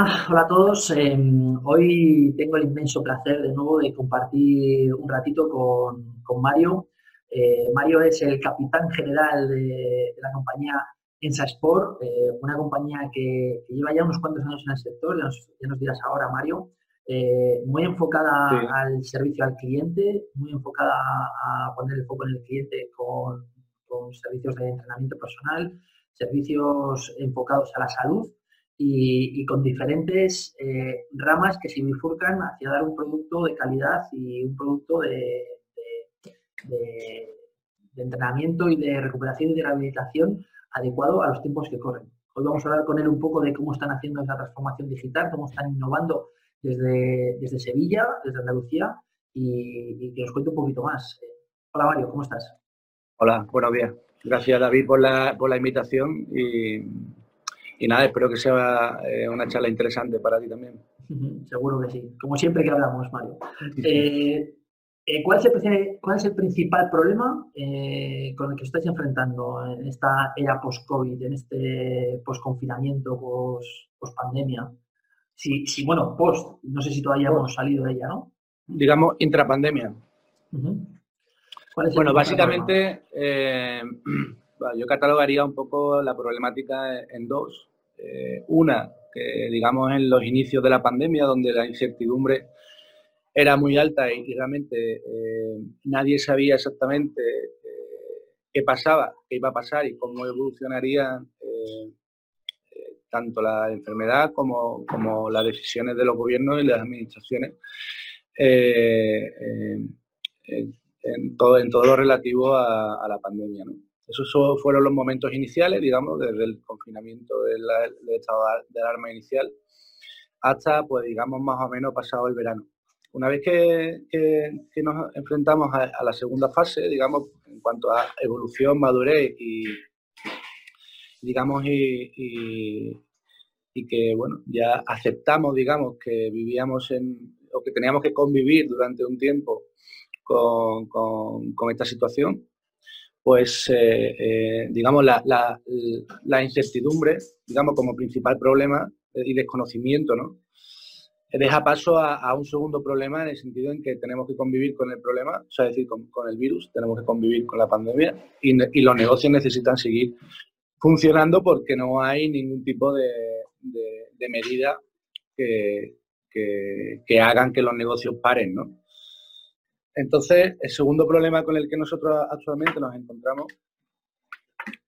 Hola, hola a todos. Em, hoy tengo el inmenso placer de nuevo de compartir un ratito con, Mario. Eh, Mario es el capitán general de, la compañía Ensa Sport, eh, una compañía que, lleva ya unos cuantos años en el sector, ya nos, dirás ahora, Mario, eh, muy enfocada al servicio al cliente, muy enfocada a poner el foco en el cliente con, con servicios de entrenamiento personal, servicios enfocados a la salud y, con diferentes eh, ramas que se bifurcan hacia dar un producto de calidad y un producto de, entrenamiento y de recuperación y de rehabilitación adecuado a los tiempos que corren. Hoy vamos a hablar con él un poco de cómo están haciendo esa transformación digital, cómo están innovando desde, desde Sevilla, desde Andalucía y, que nos cuente un poquito más. Hola Mario, ¿cómo estás? Hola, buenos días. Gracias David por la, por la invitación y y nada, espero que sea eh, una charla interesante para ti también. Seguro que sí, como siempre que hablamos, Mario. Eh, eh, ¿cuál, es el, ¿cuál, es el, principal problema con el que estáis enfrentando en esta era post-COVID, en este post-confinamiento, post-pandemia? sí, sí, bueno, post, no sé si todavía hemos salido de ella, ¿no? Digamos, intrapandemia. bueno, básicamente, yo catalogaría un poco la problemática en dos. Eh, una, que digamos en los inicios de la pandemia, donde la incertidumbre era muy alta y, realmente eh, nadie sabía exactamente eh, qué pasaba, qué iba a pasar y cómo evolucionaría tanto la enfermedad como, las decisiones de los gobiernos y las administraciones en, todo, en todo lo relativo a, la pandemia. Esos fueron los momentos iniciales, digamos, desde el confinamiento del, estado de alarma inicial hasta, pues, digamos, más o menos pasado el verano. Una vez que, nos enfrentamos a, la segunda fase, digamos, en cuanto a evolución, madurez y, digamos, y, que, bueno, ya aceptamos, digamos, que vivíamos en, o que teníamos que convivir durante un tiempo con, con esta situación, pues, eh, eh, digamos, la, incertidumbre, digamos, como principal problema y desconocimiento, ¿no? Deja paso a, un segundo problema en el sentido en que tenemos que convivir con el problema, o sea, decir, con, el virus, tenemos que convivir con la pandemia y, los negocios necesitan seguir funcionando porque no hay ningún tipo de, medida que, que hagan que los negocios paren, ¿no? Entonces, el segundo problema con el que nosotros actualmente nos encontramos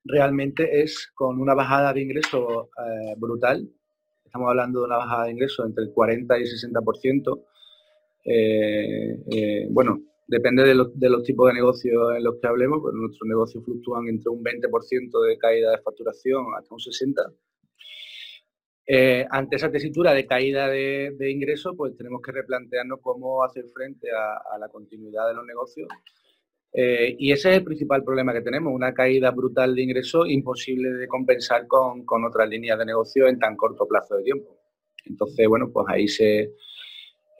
realmente es con una bajada de ingresos eh, brutal. Estamos hablando de una bajada de ingresos entre el 40 y el 60%. Eh, eh, bueno, depende de los, tipos de negocios en los que hablemos, pero nuestros negocios fluctúan entre un 20% de caída de facturación hasta un 60%. Eh, ante esa tesitura de caída de, ingresos, pues tenemos que replantearnos cómo hacer frente a, la continuidad de los negocios. Eh, y ese es el principal problema que tenemos, una caída brutal de ingresos imposible de compensar con, otras líneas de negocio en tan corto plazo de tiempo. Entonces, bueno, pues ahí se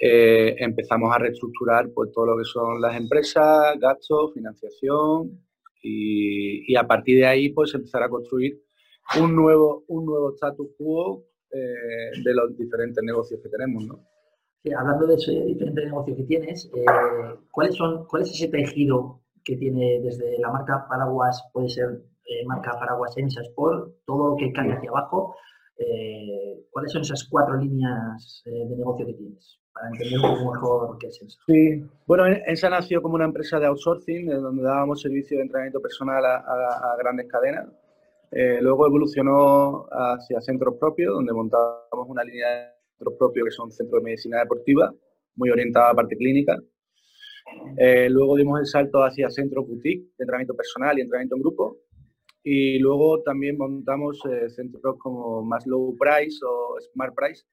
eh, empezamos a reestructurar pues, todo lo que son las empresas, gastos, financiación y, a partir de ahí pues empezar a construir un nuevo, un nuevo status quo eh, de los diferentes negocios que tenemos, ¿no? hablando de ese diferente negocio que tienes, eh, ¿cuáles son, ¿cuál es ese tejido que tiene desde la marca Paraguas, puede ser eh, marca Paraguas Ensa Sport, todo lo que cae hacia abajo? ¿Cuáles son esas cuatro líneas de negocio que tienes? Para entender un poco mejor qué es eso. Sí, bueno, Ensa nació como una empresa de outsourcing, donde dábamos servicio de entrenamiento personal a grandes cadenas, eh, luego evolucionó hacia centros propios, donde montamos una línea de centros propios que son centros de medicina deportiva, muy orientada a la parte clínica. Eh, luego dimos el salto hacia centros boutique, de entrenamiento personal y entrenamiento en grupo. Y luego también montamos eh, centros como más low price o smart price.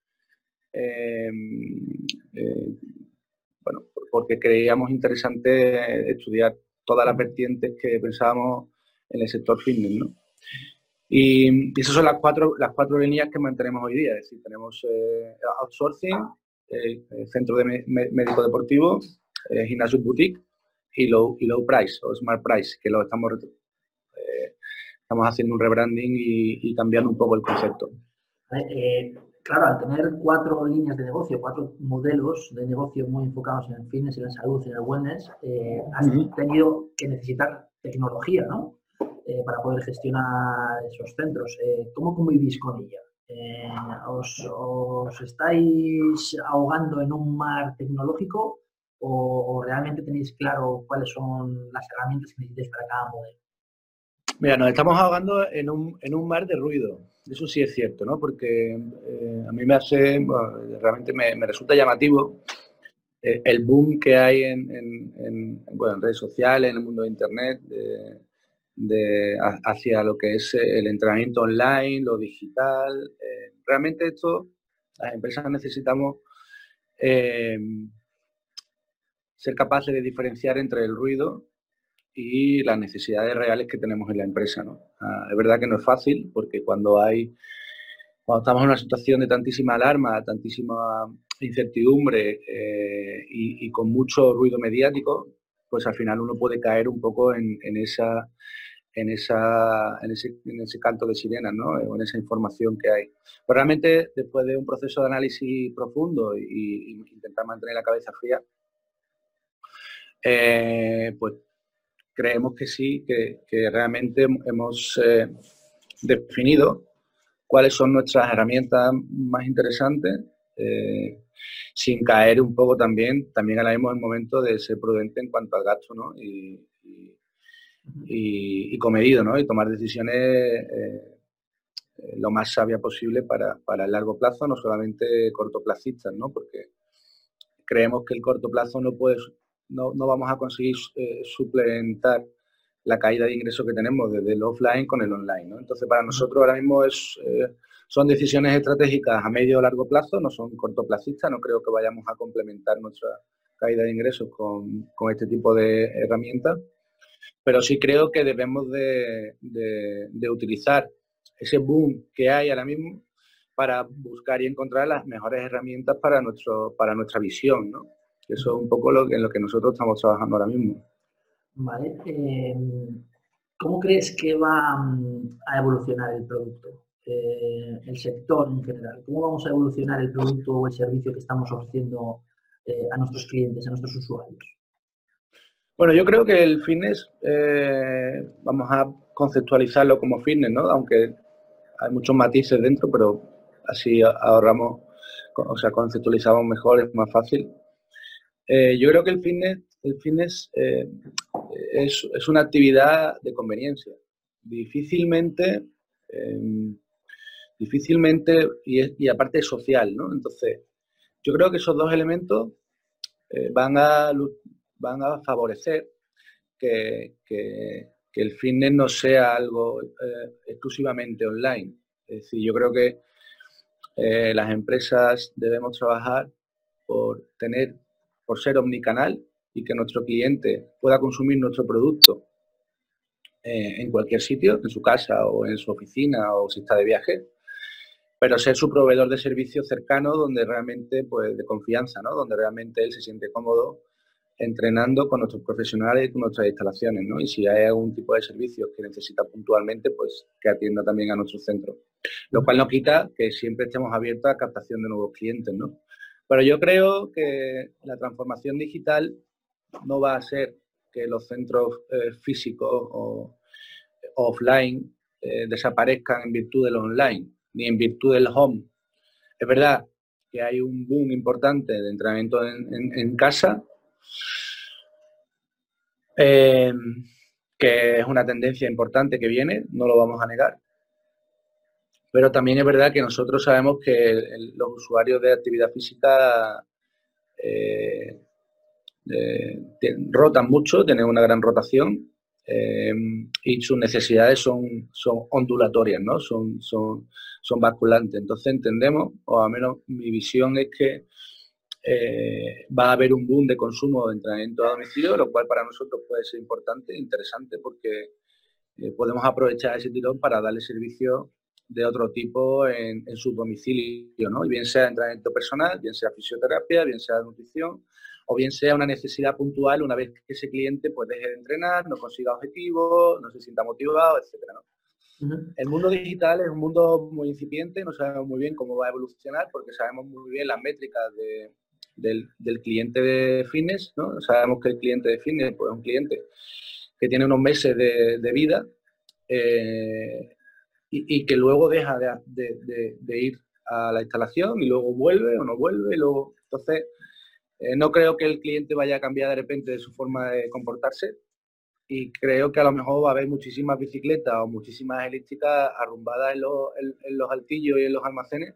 bueno, porque creíamos interesante estudiar todas las vertientes que pensábamos en el sector fitness, ¿no? Y, esas son las cuatro, las cuatro líneas que mantenemos hoy día. Es decir, tenemos eh, outsourcing, eh, centro de médico deportivo, eh, gimnasio boutique y low, y low price o smart price, que lo estamos, estamos haciendo un rebranding y, cambiando un poco el concepto. claro, al tener cuatro líneas de negocio, cuatro modelos de negocio muy enfocados en el fitness, en la salud, en el wellness, eh, has tenido que necesitar tecnología, ¿no? Eh, para poder gestionar esos centros. Eh, ¿Cómo convivís con ella? os, estáis ahogando en un mar tecnológico o, realmente tenéis claro cuáles son las herramientas que necesitáis para cada modelo? Mira, nos estamos ahogando en un, en un mar de ruido. Eso sí es cierto, ¿no? Porque eh, a mí me hace, realmente me, resulta llamativo eh, el boom que hay en, en, bueno, en, redes sociales, en el mundo de Internet, de, hacia lo que es el entrenamiento online, lo digital. Eh, realmente esto, las empresas necesitamos ser capaces de diferenciar entre el ruido y las necesidades reales que tenemos en la empresa. ¿no? Es verdad que no es fácil porque cuando hay cuando estamos en una situación de tantísima alarma, tantísima incertidumbre eh, y, con mucho ruido mediático, pues al final uno puede caer un poco en, esa en, esa, en, ese, canto de sirenas, ¿no? o en esa información que hay. Realmente, después de un proceso de análisis profundo y, intentar mantener la cabeza fría, eh, pues creemos que sí, que, realmente hemos eh, definido cuáles son nuestras herramientas más interesantes, eh, sin caer un poco también, también ahora mismo el momento de ser prudente en cuanto al gasto ¿no? y, y, comedido, ¿no? y tomar decisiones eh, lo más sabia posible para, para, el largo plazo, no solamente cortoplacistas, ¿no? porque creemos que el corto plazo no puede no, vamos a conseguir eh, suplementar la caída de ingresos que tenemos desde el offline con el online. Entonces, para nosotros ahora mismo es, eh, son decisiones estratégicas a medio o largo plazo, no son cortoplacistas, no creo que vayamos a complementar nuestra caída de ingresos con, este tipo de herramientas, pero sí creo que debemos de, utilizar ese boom que hay ahora mismo para buscar y encontrar las mejores herramientas para, nuestro, para nuestra visión, ¿no? Eso es un poco lo, en lo que nosotros estamos trabajando ahora mismo. Vale. Em, ¿Cómo crees que va mm, a evolucionar el producto? Eh, el sector en general. ¿Cómo vamos a evolucionar el producto o el servicio que estamos ofreciendo eh, a nuestros clientes, a nuestros usuarios? Bueno, yo creo que el fitness, eh, vamos a conceptualizarlo como fitness, ¿no? Aunque hay muchos matices dentro, pero así ahorramos, o sea, conceptualizamos mejor, es más fácil. Eh, yo creo que el fitness, el fitness eh, es, una actividad de conveniencia. Difícilmente, em, difícilmente y, aparte social, ¿no? Entonces, yo creo que esos dos elementos van, a, van a favorecer que, el fitness no sea algo exclusivamente online. Es decir, yo creo que las empresas debemos trabajar por tener por ser omnicanal y que nuestro cliente pueda consumir nuestro producto eh, en cualquier sitio, en su casa o en su oficina o si está de viaje, pero ser su proveedor de servicios cercano donde realmente, pues de confianza, ¿no? Donde realmente él se siente cómodo entrenando con nuestros profesionales y con nuestras instalaciones, ¿no? Y si hay algún tipo de servicios que necesita puntualmente, pues que atienda también a nuestro centro. Lo cual no quita que siempre estemos abiertos a captación de nuevos clientes, ¿no? Pero yo creo que la transformación digital no va a ser que los centros eh, físicos o offline eh, desaparezcan en virtud del online, ni en virtud del home. Es verdad que hay un boom importante de entrenamiento en, casa, eh, que es una tendencia importante que viene, no lo vamos a negar, pero también es verdad que nosotros sabemos que los usuarios de actividad física eh, eh, rotan mucho, tienen una gran rotación y sus necesidades son, son ondulatorias, ¿no? son, son, son basculantes. Entonces entendemos, o al menos mi visión es que va a haber un boom de consumo de entrenamiento a domicilio, lo cual para nosotros puede ser importante, interesante, porque podemos aprovechar ese tirón para darle servicio de otro tipo en, su domicilio, ¿no? Y bien sea entrenamiento personal, bien sea fisioterapia, bien sea nutrición, o bien sea una necesidad puntual una vez que ese cliente pues deje de entrenar, no consiga objetivos, no se sienta motivado, etcétera, El mundo digital es un mundo muy incipiente, no sabemos muy bien cómo va a evolucionar porque sabemos muy bien las métricas del, cliente de fitness, ¿no? Sabemos que el cliente de fitness pues, es un cliente que tiene unos meses de, vida eh, y, que luego deja de, ir a la instalación y luego vuelve o no vuelve. luego, entonces, eh, no creo que el cliente vaya a cambiar de repente de su forma de comportarse y creo que a lo mejor va a haber muchísimas bicicletas o muchísimas elípticas arrumbadas en los, en, los altillos y en los almacenes,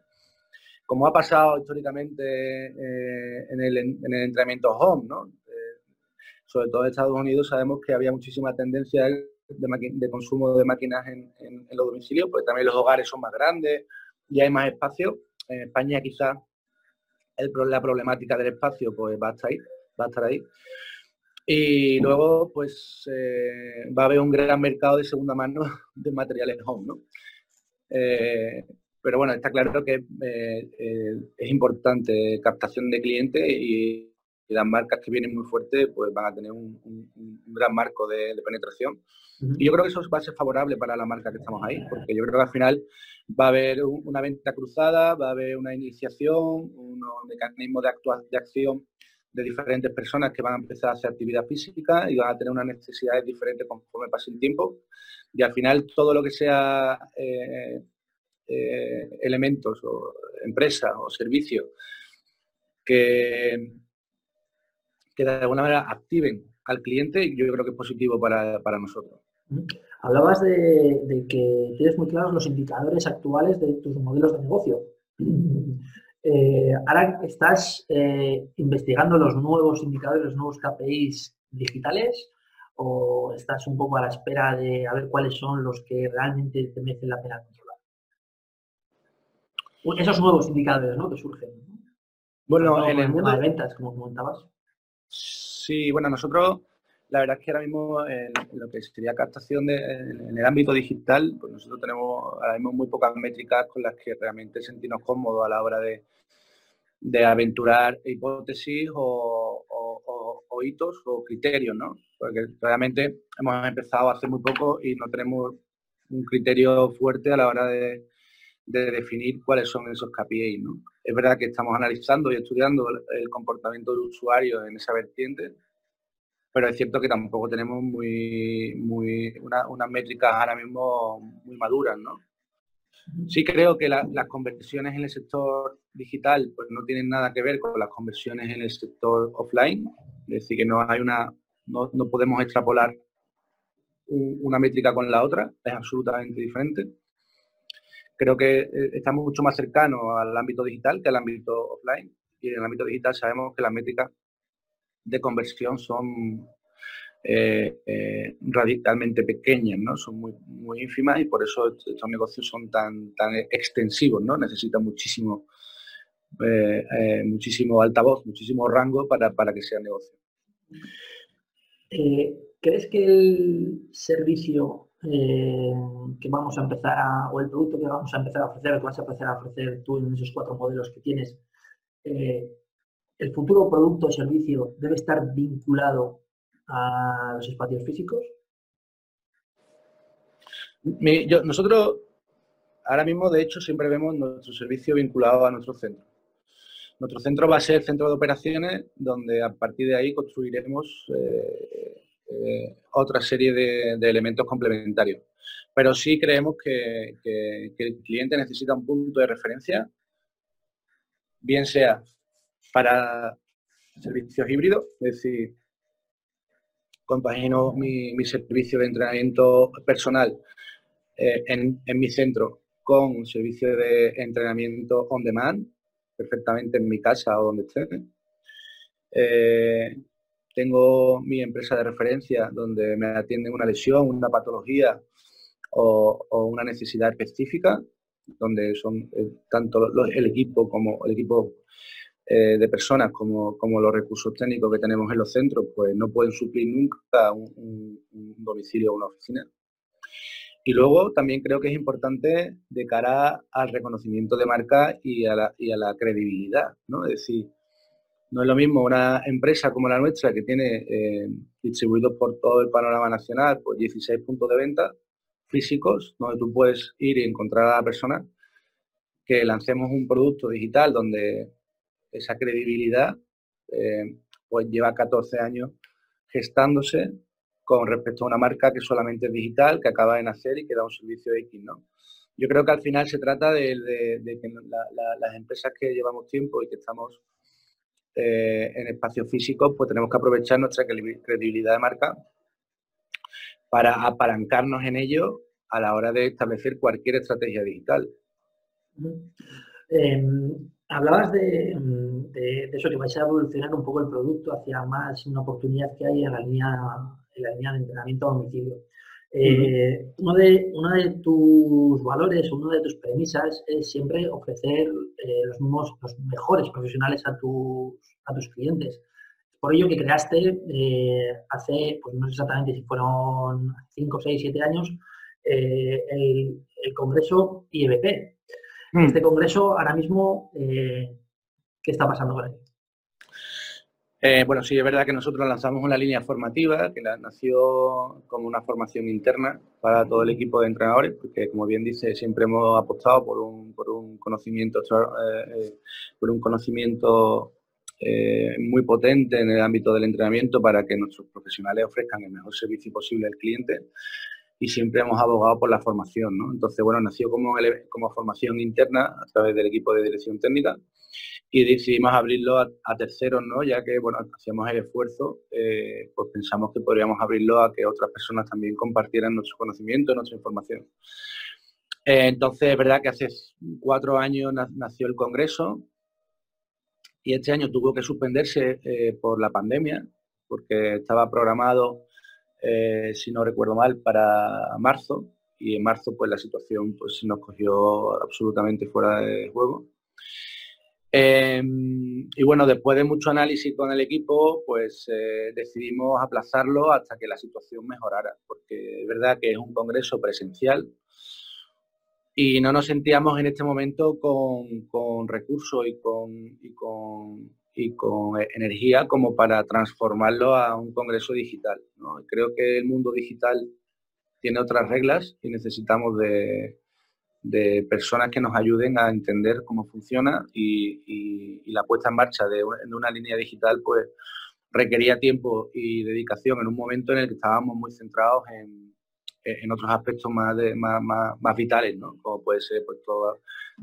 como ha pasado históricamente eh, en, el, en, el, entrenamiento home, ¿no? sobre todo en Estados Unidos sabemos que había muchísima tendencia de, consumo de máquinas en, los domicilios, porque también los hogares son más grandes y hay más espacio. En España quizás la problemática del espacio pues va a estar ahí, va a estar ahí. Y luego pues eh, va a haber un gran mercado de segunda mano de materiales home, ¿no? Eh, pero bueno, está claro que eh, es importante captación de clientes y y las marcas que vienen muy fuertes pues van a tener un, gran marco de, penetración. Y yo creo que eso va a ser favorable para la marca que estamos ahí, porque yo creo que al final va a haber una venta cruzada, va a haber una iniciación, unos mecanismos de, de acción de diferentes personas que van a empezar a hacer actividad física y van a tener unas necesidades diferentes conforme pase el tiempo. Y al final todo lo que sea eh, eh, elementos o empresas o servicios que, de alguna manera activen al cliente, yo creo que es positivo para, nosotros. Hablabas de, que tienes muy claros los indicadores actuales de tus modelos de negocio. Eh, ahora estás eh, investigando los nuevos indicadores, los nuevos KPIs digitales o estás un poco a la espera de a ver cuáles son los que realmente te merecen la pena. Esos nuevos indicadores ¿no? que surgen. Bueno, en el mundo de ventas, como comentabas. Sí, bueno, nosotros la verdad es que ahora mismo en, lo que sería captación de, en el ámbito digital, pues nosotros tenemos ahora mismo muy pocas métricas con las que realmente sentirnos cómodos a la hora de, aventurar hipótesis o, hitos o criterios, ¿no? Porque realmente hemos empezado hace muy poco y no tenemos un criterio fuerte a la hora de, de definir cuáles son esos KPIs. ¿no? Es verdad que estamos analizando y estudiando el comportamiento del usuario en esa vertiente, pero es cierto que tampoco tenemos muy, muy unas métricas ahora mismo muy maduras. ¿no? Sí creo que las conversiones en el sector digital pues, no tienen nada que ver con las conversiones en el sector offline, es decir, que no hay una, no, no podemos extrapolar una métrica con la otra, es absolutamente diferente creo que eh, estamos mucho más cercanos al ámbito digital que al ámbito offline. Y en el ámbito digital sabemos que las métricas de conversión son eh, eh, radicalmente pequeñas, ¿no? Son muy, muy ínfimas y por eso estos negocios son tan, tan extensivos, ¿no? Necesitan muchísimo, muchísimo altavoz, muchísimo rango para, para que sea negocio. ¿Crees que el servicio eh, que vamos a empezar a, o el producto que vamos a empezar a ofrecer, que vas a empezar a ofrecer tú en esos cuatro modelos que tienes, eh, el futuro producto o servicio debe estar vinculado a los espacios físicos? nosotros ahora mismo, de hecho, siempre vemos nuestro servicio vinculado a nuestro centro. Nuestro centro va a ser el centro de operaciones donde a partir de ahí construiremos eh, eh, otra serie de, elementos complementarios. Pero sí creemos que, el cliente necesita un punto de referencia, bien sea para servicios híbridos, es decir, compagino mi, servicio de entrenamiento personal eh, en, mi centro con servicio de entrenamiento on demand, perfectamente en mi casa o donde esté. Eh, tengo mi empresa de referencia donde me atienden una lesión, una patología o, una necesidad específica, donde son eh, tanto el equipo como el equipo eh, de personas como, los recursos técnicos que tenemos en los centros, pues no pueden suplir nunca un, domicilio o una oficina. Y luego también creo que es importante de cara al reconocimiento de marca y a la, y a la credibilidad, ¿no? Es decir, no es lo mismo una empresa como la nuestra que tiene eh, distribuidos por todo el panorama nacional pues 16 puntos de venta físicos donde tú puedes ir y encontrar a la persona, que lancemos un producto digital donde esa credibilidad eh, pues lleva 14 años gestándose con respecto a una marca que solamente es digital, que acaba de nacer y que da un servicio X, ¿no? Yo creo que al final se trata de, que las empresas que llevamos tiempo y que estamos eh, en espacios físicos, pues tenemos que aprovechar nuestra credibilidad de marca para apalancarnos en ello a la hora de establecer cualquier estrategia digital. Em, hablabas de, eso, que vais a evolucionar un poco el producto hacia más una oportunidad que hay en la línea, en la línea de entrenamiento a domicilio. Eh, uno, de, uno de tus valores, una de tus premisas es siempre ofrecer eh, los, los mejores profesionales a tus, a tus clientes. Por ello que creaste eh, hace, pues no sé exactamente si fueron 5, 6, 7 años, el, Congreso IEBP. Mm. Este Congreso ahora mismo, ¿qué está pasando con él? Eh, bueno, sí, es verdad que nosotros lanzamos una línea formativa que nació como una formación interna para todo el equipo de entrenadores, porque como bien dice, siempre hemos apostado por un, conocimiento, eh, eh, por un conocimiento muy potente en el ámbito del entrenamiento para que nuestros profesionales ofrezcan el mejor servicio posible al cliente y siempre hemos abogado por la formación. ¿no? Entonces, bueno, nació como, como formación interna a través del equipo de dirección técnica y decidimos abrirlo a, terceros, ¿no? Ya que, bueno, hacíamos el esfuerzo, eh, pues pensamos que podríamos abrirlo a que otras personas también compartieran nuestro conocimiento, nuestra información. Eh, entonces, es verdad que hace cuatro años nació el Congreso y este año tuvo que suspenderse eh, por la pandemia, porque estaba programado, si no recuerdo mal, para marzo, y en marzo pues la situación pues nos cogió absolutamente fuera de juego. Em, y bueno, después de mucho análisis con el equipo, pues eh, decidimos aplazarlo hasta que la situación mejorara, porque es verdad que es un congreso presencial y no nos sentíamos en este momento con, recursos y con, y con, y con energía como para transformarlo a un congreso digital. Creo que el mundo digital tiene otras reglas y necesitamos de, de personas que nos ayuden a entender cómo funciona y, la puesta en marcha de una, línea digital pues requería tiempo y dedicación en un momento en el que estábamos muy centrados en, otros aspectos más, más, vitales, ¿no? como puede ser pues, toda,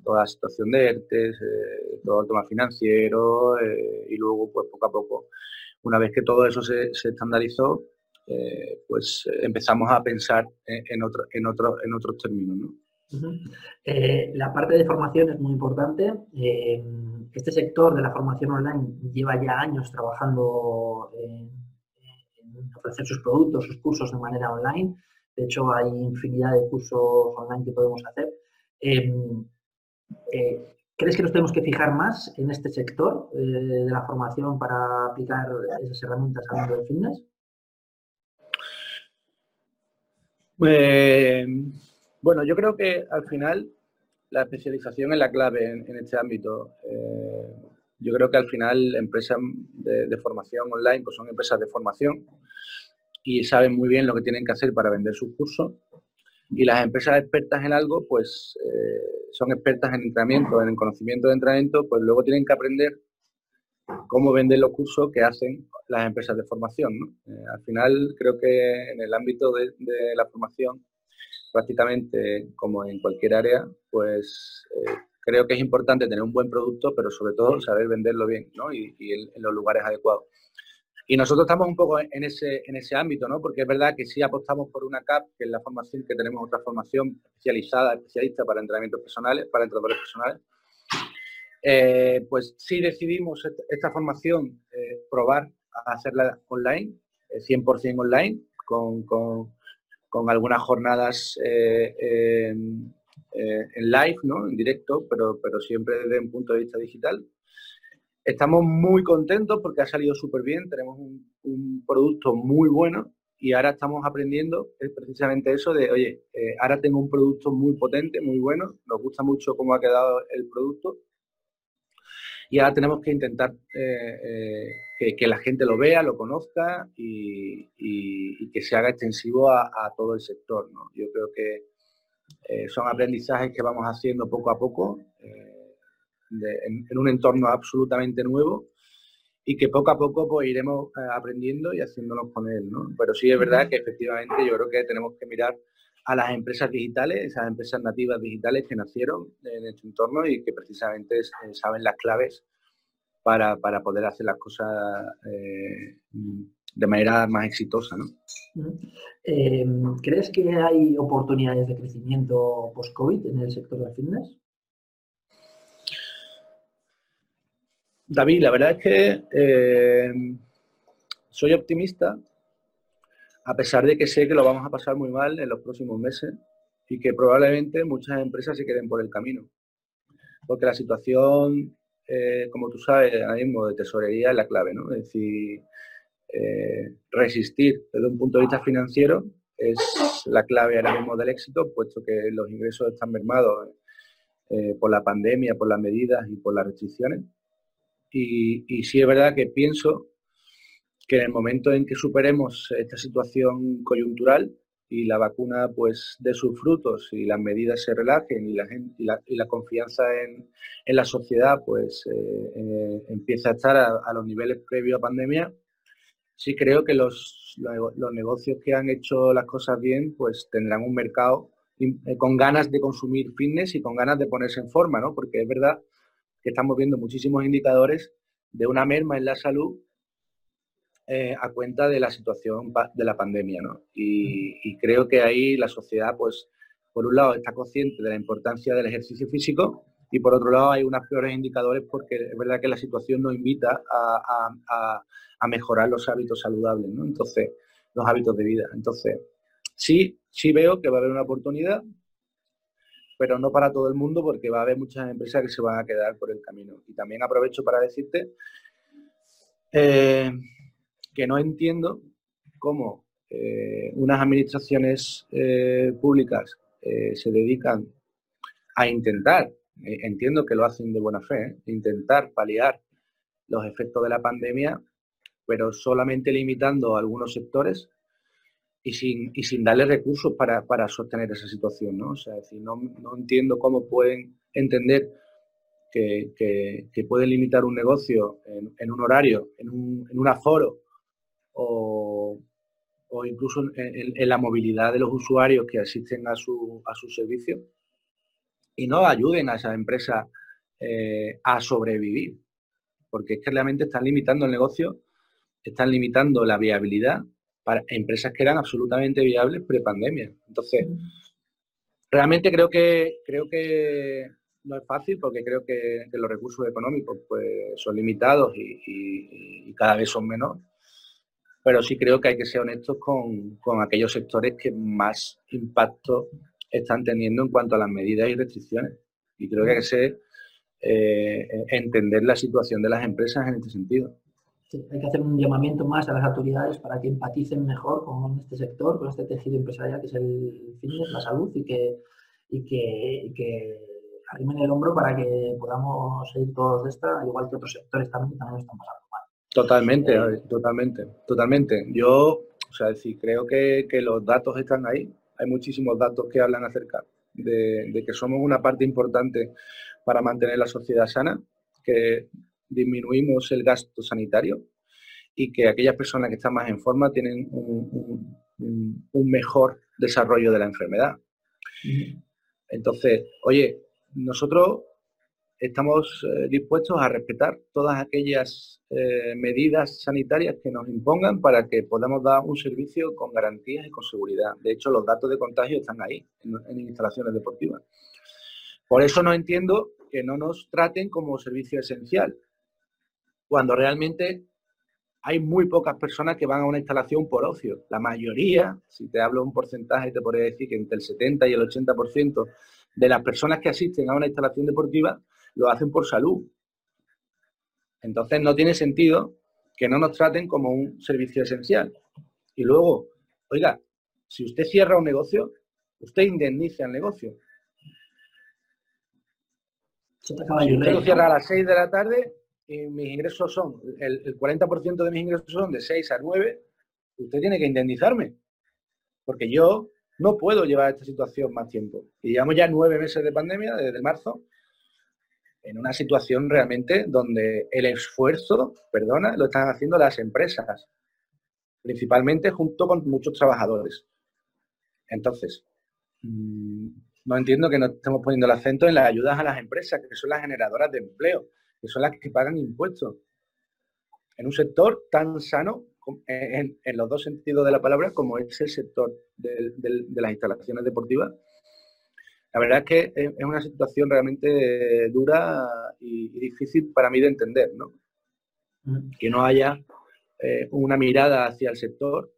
toda la situación de ERTES, eh, todo el tema financiero eh, y luego pues poco a poco, una vez que todo eso se, estandarizó, eh, pues empezamos a pensar en, otro, en, otro, en otros términos. ¿no? Eh, la parte de formación es muy importante. Eh, este sector de la formación online lleva ya años trabajando en, ofrecer sus productos, sus cursos de manera online. De hecho, hay infinidad de cursos online que podemos hacer. Em, eh, ¿Crees que nos tenemos que fijar más en este sector de la formación para aplicar esas herramientas al mundo del fitness? Bueno, yo creo que al final la especialización es la clave en, este ámbito. Eh, yo creo que al final empresas de, formación online pues son empresas de formación y saben muy bien lo que tienen que hacer para vender sus cursos. Y las empresas expertas en algo, pues eh, son expertas en entrenamiento, en el conocimiento de entrenamiento, pues luego tienen que aprender cómo vender los cursos que hacen las empresas de formación. Eh, al final creo que en el ámbito de la formación prácticamente como en cualquier área, pues eh, creo que es importante tener un buen producto, pero sobre todo saber venderlo bien ¿no? y, en, los lugares adecuados. Y nosotros estamos un poco en ese, en ese ámbito, ¿no? porque es verdad que sí apostamos por una CAP, que es la formación, que tenemos otra formación especializada, especialista para entrenamientos personales, para entrenadores personales. Eh, pues sí decidimos esta, formación eh, probar a hacerla online, 100% online, con, con con algunas jornadas eh, eh, en live, ¿no? en directo, pero, pero siempre desde un punto de vista digital. Estamos muy contentos porque ha salido súper bien, tenemos un, producto muy bueno y ahora estamos aprendiendo es precisamente eso de, oye, eh, ahora tengo un producto muy potente, muy bueno, nos gusta mucho cómo ha quedado el producto y ahora tenemos que intentar eh, eh, que, la gente lo vea, lo conozca y, que se haga extensivo a, todo el sector. Yo creo que eh, son aprendizajes que vamos haciendo poco a poco en, un entorno absolutamente nuevo y que poco a poco pues, iremos aprendiendo y haciéndonos con él. Pero sí es verdad que efectivamente yo creo que tenemos que mirar a las empresas digitales, esas empresas nativas digitales que nacieron en este entorno y que precisamente eh, saben las claves para, poder hacer las cosas eh, de manera más exitosa. ¿no? Eh, ¿Crees que hay oportunidades de crecimiento post-COVID en el sector del fitness? David, la verdad es que soy optimista a pesar de que sé que lo vamos a pasar muy mal en los próximos meses y que probablemente muchas empresas se queden por el camino. Porque la situación, eh, como tú sabes, ahora mismo de tesorería es la clave, ¿no? Es decir, eh, resistir desde un punto de vista financiero es la clave ahora mismo del éxito, puesto que los ingresos están mermados eh, por la pandemia, por las medidas y por las restricciones. Y, y sí es verdad que pienso que en el momento en que superemos esta situación coyuntural y la vacuna pues dé sus frutos y las medidas se relajen y la, y la, confianza en, la sociedad pues eh, eh, empieza a estar a, los niveles previos a pandemia, sí creo que los, los, negocios que han hecho las cosas bien pues tendrán un mercado eh, con ganas de consumir fitness y con ganas de ponerse en forma, ¿no? Porque es verdad que estamos viendo muchísimos indicadores de una merma en la salud eh, a cuenta de la situación de la pandemia. ¿no? Y, creo que ahí la sociedad, pues, por un lado está consciente de la importancia del ejercicio físico y por otro lado hay unos peores indicadores porque es verdad que la situación nos invita a, mejorar los hábitos saludables, ¿no? Entonces, los hábitos de vida. Entonces, sí, sí veo que va a haber una oportunidad, pero no para todo el mundo porque va a haber muchas empresas que se van a quedar por el camino. Y también aprovecho para decirte eh, que no entiendo cómo eh, unas administraciones eh, públicas eh, se dedican a intentar, entiendo que lo hacen de buena fe, intentar paliar los efectos de la pandemia, pero solamente limitando algunos sectores y sin, y sin darle recursos para, sostener esa situación. ¿no? O sea, decir, no, entiendo cómo pueden entender que, pueden limitar un negocio en, un horario, en un, en un aforo o, incluso en, la movilidad de los usuarios que asisten a su, a su servicio y no ayuden a esas empresas eh, a sobrevivir, porque es que realmente están limitando el negocio, están limitando la viabilidad para empresas que eran absolutamente viables pre-pandemia. Entonces, realmente creo que, creo que no es fácil porque creo que, los recursos económicos pues, son limitados y, y cada vez son menores pero sí creo que hay que ser honestos con, aquellos sectores que más impacto están teniendo en cuanto a las medidas y restricciones. Y creo que hay que ser, eh, entender la situación de las empresas en este sentido. hay que hacer un llamamiento más a las autoridades para que empaticen mejor con este sector, con este tejido empresarial que es el fitness, la salud, y que, y que, y arrimen el hombro para que podamos seguir todos de esta, igual que otros sectores también, también están pasando. Totalmente, totalmente, totalmente. Yo, o sea, decir, creo que, los datos están ahí. Hay muchísimos datos que hablan acerca de, que somos una parte importante para mantener la sociedad sana, que disminuimos el gasto sanitario y que aquellas personas que están más en forma tienen un, un mejor desarrollo de la enfermedad. Entonces, oye, nosotros estamos eh, dispuestos a respetar todas aquellas eh, medidas sanitarias que nos impongan para que podamos dar un servicio con garantías y con seguridad. De hecho, los datos de contagio están ahí, en, instalaciones deportivas. Por eso no entiendo que no nos traten como servicio esencial, cuando realmente hay muy pocas personas que van a una instalación por ocio. La mayoría, si te hablo un porcentaje, te podría decir que entre el 70 y el 80% de las personas que asisten a una instalación deportiva lo hacen por salud. Entonces no tiene sentido que no nos traten como un servicio esencial. Y luego, oiga, si usted cierra un negocio, usted indemniza el negocio. Si usted lo cierra a las 6 de la tarde, y mis ingresos son, el, el 40% de mis ingresos son de 6 a 9, usted tiene que indemnizarme. Porque yo no puedo llevar esta situación más tiempo. Y llevamos ya nueve meses de pandemia, desde marzo, en una situación realmente donde el esfuerzo, perdona, lo están haciendo las empresas, principalmente junto con muchos trabajadores. Entonces, mm, no entiendo que no estemos poniendo el acento en las ayudas a las empresas, que son las generadoras de empleo, que son las que pagan impuestos. En un sector tan sano, en, los dos sentidos de la palabra, como es el sector de, las instalaciones deportivas, la verdad es que es una situación realmente dura y, difícil para mí de entender, ¿no? Que no haya eh, una mirada hacia el sector,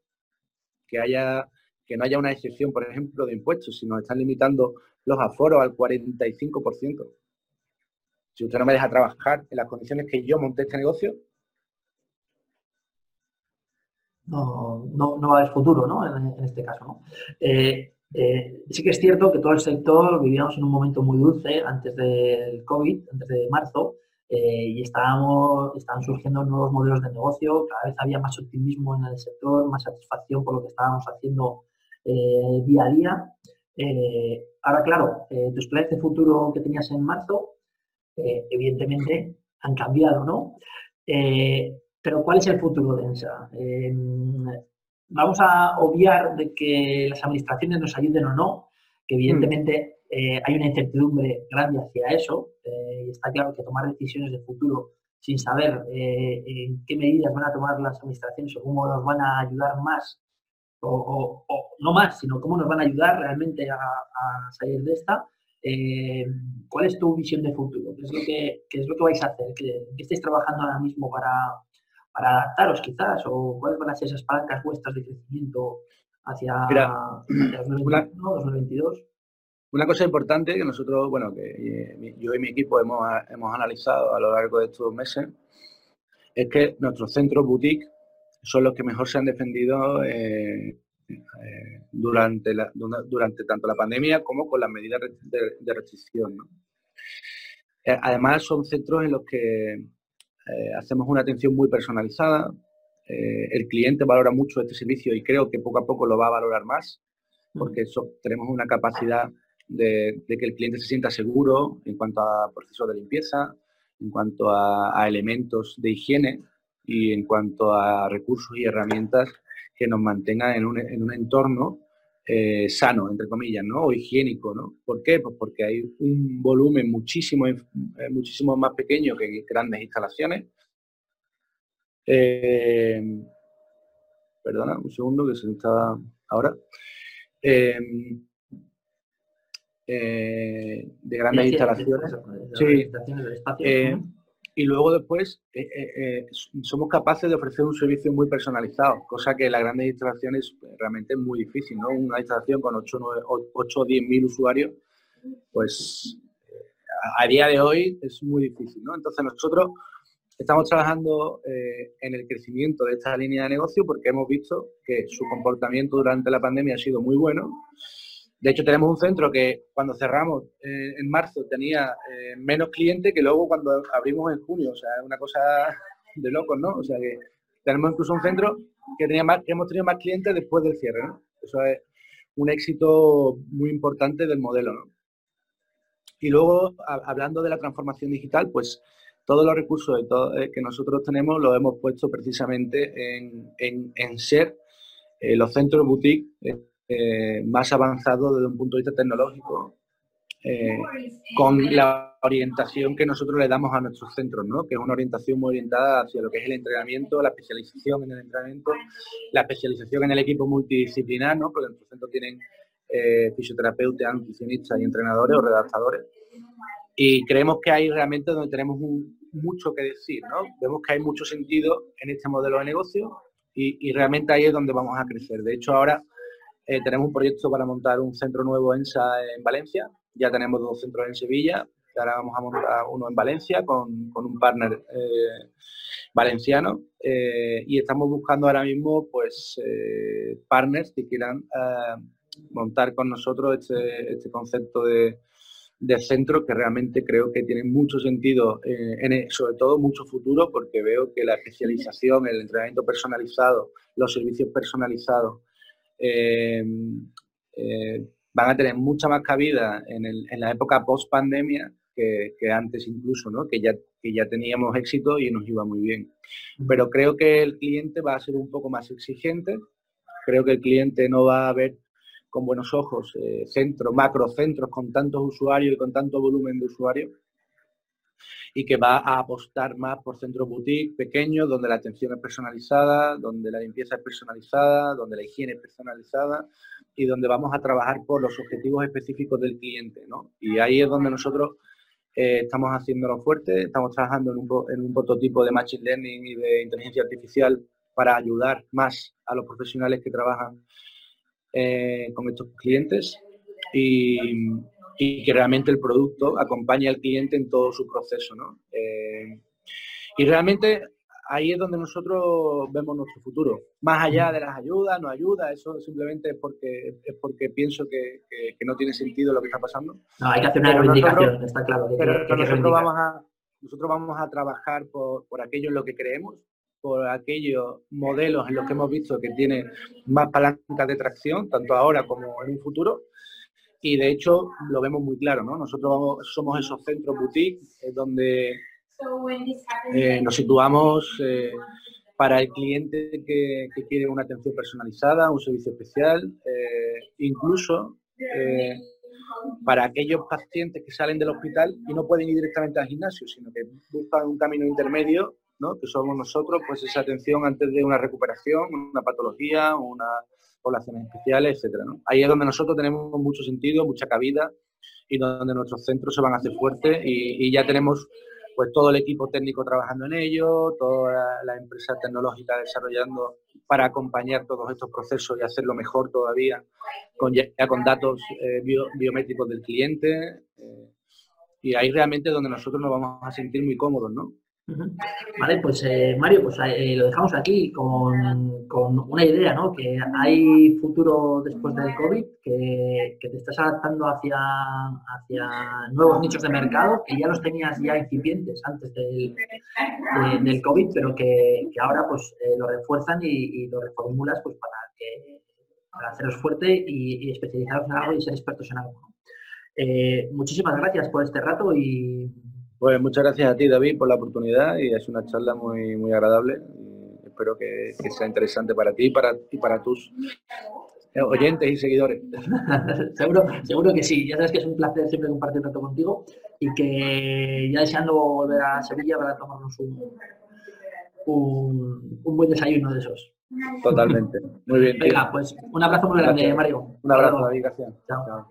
que haya que no haya una excepción, por ejemplo, de impuestos, sino están limitando los aforos al 45%. Si usted no me deja trabajar en las condiciones que yo monté este negocio, no, no, no va a haber futuro, ¿no? En, este caso, ¿no? Eh, eh, sí que es cierto que todo el sector vivíamos en un momento muy dulce antes del COVID, antes de marzo, eh, y estábamos, estaban surgiendo nuevos modelos de negocio, cada vez había más optimismo en el sector, más satisfacción por lo que estábamos haciendo día a día. ahora, claro, tus planes de futuro que tenías en marzo, evidentemente han cambiado, ¿no? Pero ¿cuál es el futuro de ENSA? Vamos a obviar de que las administraciones nos ayuden o no, que evidentemente eh, hay una incertidumbre grande hacia eso eh, está claro que tomar decisiones de futuro sin saber eh, en qué medidas van a tomar las administraciones o cómo nos van a ayudar más, o, no más, sino cómo nos van a ayudar realmente a, salir de esta. ¿Cuál es tu visión de futuro? ¿Qué es lo que, es lo que vais a hacer? ¿Qué, ¿Qué estáis trabajando ahora mismo para, para adaptaros quizás? ¿O cuáles van a ser esas palancas vuestras de crecimiento hacia, 2022? Una cosa importante que nosotros, bueno, que eh, yo y mi equipo hemos, hemos analizado a lo largo de estos meses, es que nuestros centros boutique son los que mejor se han defendido eh, eh, durante, la, durante tanto la pandemia como con las medidas de, restricción. además, son centros en los que eh, hacemos una atención muy personalizada. Eh, el cliente valora mucho este servicio y creo que poco a poco lo va a valorar más, porque tenemos una capacidad de, que el cliente se sienta seguro en cuanto a procesos de limpieza, en cuanto a, elementos de higiene y en cuanto a recursos y herramientas que nos mantengan en un, en un entorno eh, sano, entre comillas, ¿no? O higiénico, ¿no? ¿Por qué? Pues porque hay un volumen muchísimo, eh, muchísimo más pequeño que grandes instalaciones. Eh, perdona, un segundo que se está ahora. de grandes instalaciones. Sí, y luego después eh, eh, eh, somos capaces de ofrecer un servicio muy personalizado, cosa que en las grandes instalaciones realmente es muy difícil, ¿no? Una instalación con 8, 9, 8 o 10 mil usuarios, pues a día de hoy es muy difícil, ¿no? Entonces nosotros estamos trabajando en el crecimiento de esta línea de negocio porque hemos visto que su comportamiento durante la pandemia ha sido muy bueno de hecho, tenemos un centro que cuando cerramos eh, en marzo tenía eh, menos clientes que luego cuando abrimos en junio. O sea, es una cosa de locos, ¿no? O sea, que tenemos incluso un centro que, tenía más, que hemos tenido más clientes después del cierre, ¿no? Eso es un éxito muy importante del modelo. Y luego, hablando de la transformación digital, pues todos los recursos eh, que nosotros tenemos los hemos puesto precisamente en, ser los centros boutique eh, más avanzado desde un punto de vista tecnológico, eh, con la orientación que nosotros le damos a nuestros centros, ¿no? que es una orientación muy orientada hacia lo que es el entrenamiento, la especialización en el entrenamiento, la especialización en el equipo multidisciplinar, ¿no? porque nuestros centros tienen eh, fisioterapeutas, nutricionistas y entrenadores o redactadores. Y creemos que hay realmente donde tenemos mucho que decir, ¿no? Vemos que hay mucho sentido en este modelo de negocio y, y realmente ahí es donde vamos a crecer. De hecho, ahora eh, tenemos un proyecto para montar un centro nuevo en Valencia. Ya tenemos dos centros en Sevilla. Ahora vamos a montar uno en Valencia con, un partner eh, valenciano. Eh, y estamos buscando ahora mismo pues partners que quieran montar con nosotros este, este concepto de, centros que realmente creo que tienen mucho sentido, en, sobre todo mucho futuro, porque veo que la especialización, el entrenamiento personalizado, los servicios personalizados, eh, eh, van a tener mucha más cabida en, la época post-pandemia que, antes incluso, ¿no? que, ya, que ya teníamos éxito y nos iba muy bien. Pero creo que el cliente va a ser un poco más exigente, creo que el cliente no va a ver con buenos ojos eh, centros, macrocentros con tantos usuarios y con tanto volumen de usuarios y que va a apostar más por centros boutique pequeños, donde la atención es personalizada, donde la limpieza es personalizada, donde la higiene es personalizada y donde vamos a trabajar por los objetivos específicos del cliente. Y ahí es donde nosotros eh, estamos haciéndolo fuerte, estamos trabajando en un, en un prototipo de Machine Learning y de inteligencia artificial para ayudar más a los profesionales que trabajan eh, con estos clientes y, que realmente el producto acompañe al cliente en todo su proceso. ¿no? Eh, y realmente ahí es donde nosotros vemos nuestro futuro. Más allá de las ayudas, no ayuda, eso simplemente es porque, es porque pienso que, no tiene sentido lo que está pasando. No, hay que hacer una reivindicación, está claro. pero nosotros, vamos a, nosotros vamos a trabajar por, por aquello en lo que creemos por aquellos modelos en los que hemos visto que tiene más palancas de tracción, tanto ahora como en un futuro. Y de hecho lo vemos muy claro, ¿no? Nosotros somos esos centros boutique eh, donde eh, nos situamos eh, para el cliente que, quiere una atención personalizada, un servicio especial, incluso para aquellos pacientes que salen del hospital y no pueden ir directamente al gimnasio, sino que buscan un camino intermedio que somos nosotros, pues esa atención antes de una recuperación, una patología, unas poblaciones especiales, etc. Ahí es donde nosotros tenemos mucho sentido, mucha cabida y donde nuestros centros se van a hacer fuertes y, ya tenemos pues todo el equipo técnico trabajando en ello, toda la, empresa tecnológica desarrollando para acompañar todos estos procesos y hacerlo mejor todavía, con, ya, con datos eh, biométricos del cliente. Eh, y ahí realmente donde nosotros nos vamos a sentir muy cómodos, ¿no? Vale, pues eh, Mario, pues eh, lo dejamos aquí con, una idea, ¿no? Que hay futuro después del COVID, que, te estás adaptando hacia, hacia nuevos nichos de mercado, que ya los tenías ya incipientes antes del, del COVID, pero que, ahora pues eh, lo refuerzan y, lo reformulas pues para, que, para haceros fuerte y, y, especializaros en algo y ser expertos en algo. muchísimas gracias por este rato y pues muchas gracias a ti, David, por la oportunidad y es una charla muy, muy agradable. espero que, sea interesante para ti y para, y para tus oyentes y seguidores. seguro, seguro que sí. Ya sabes que es un placer siempre compartir rato contigo y que ya deseando volver a Sevilla para tomarnos un, un, buen desayuno de esos. Totalmente. Muy bien. Venga, pues un abrazo muy grande, Mario. Un abrazo, David. Gracias. Chao.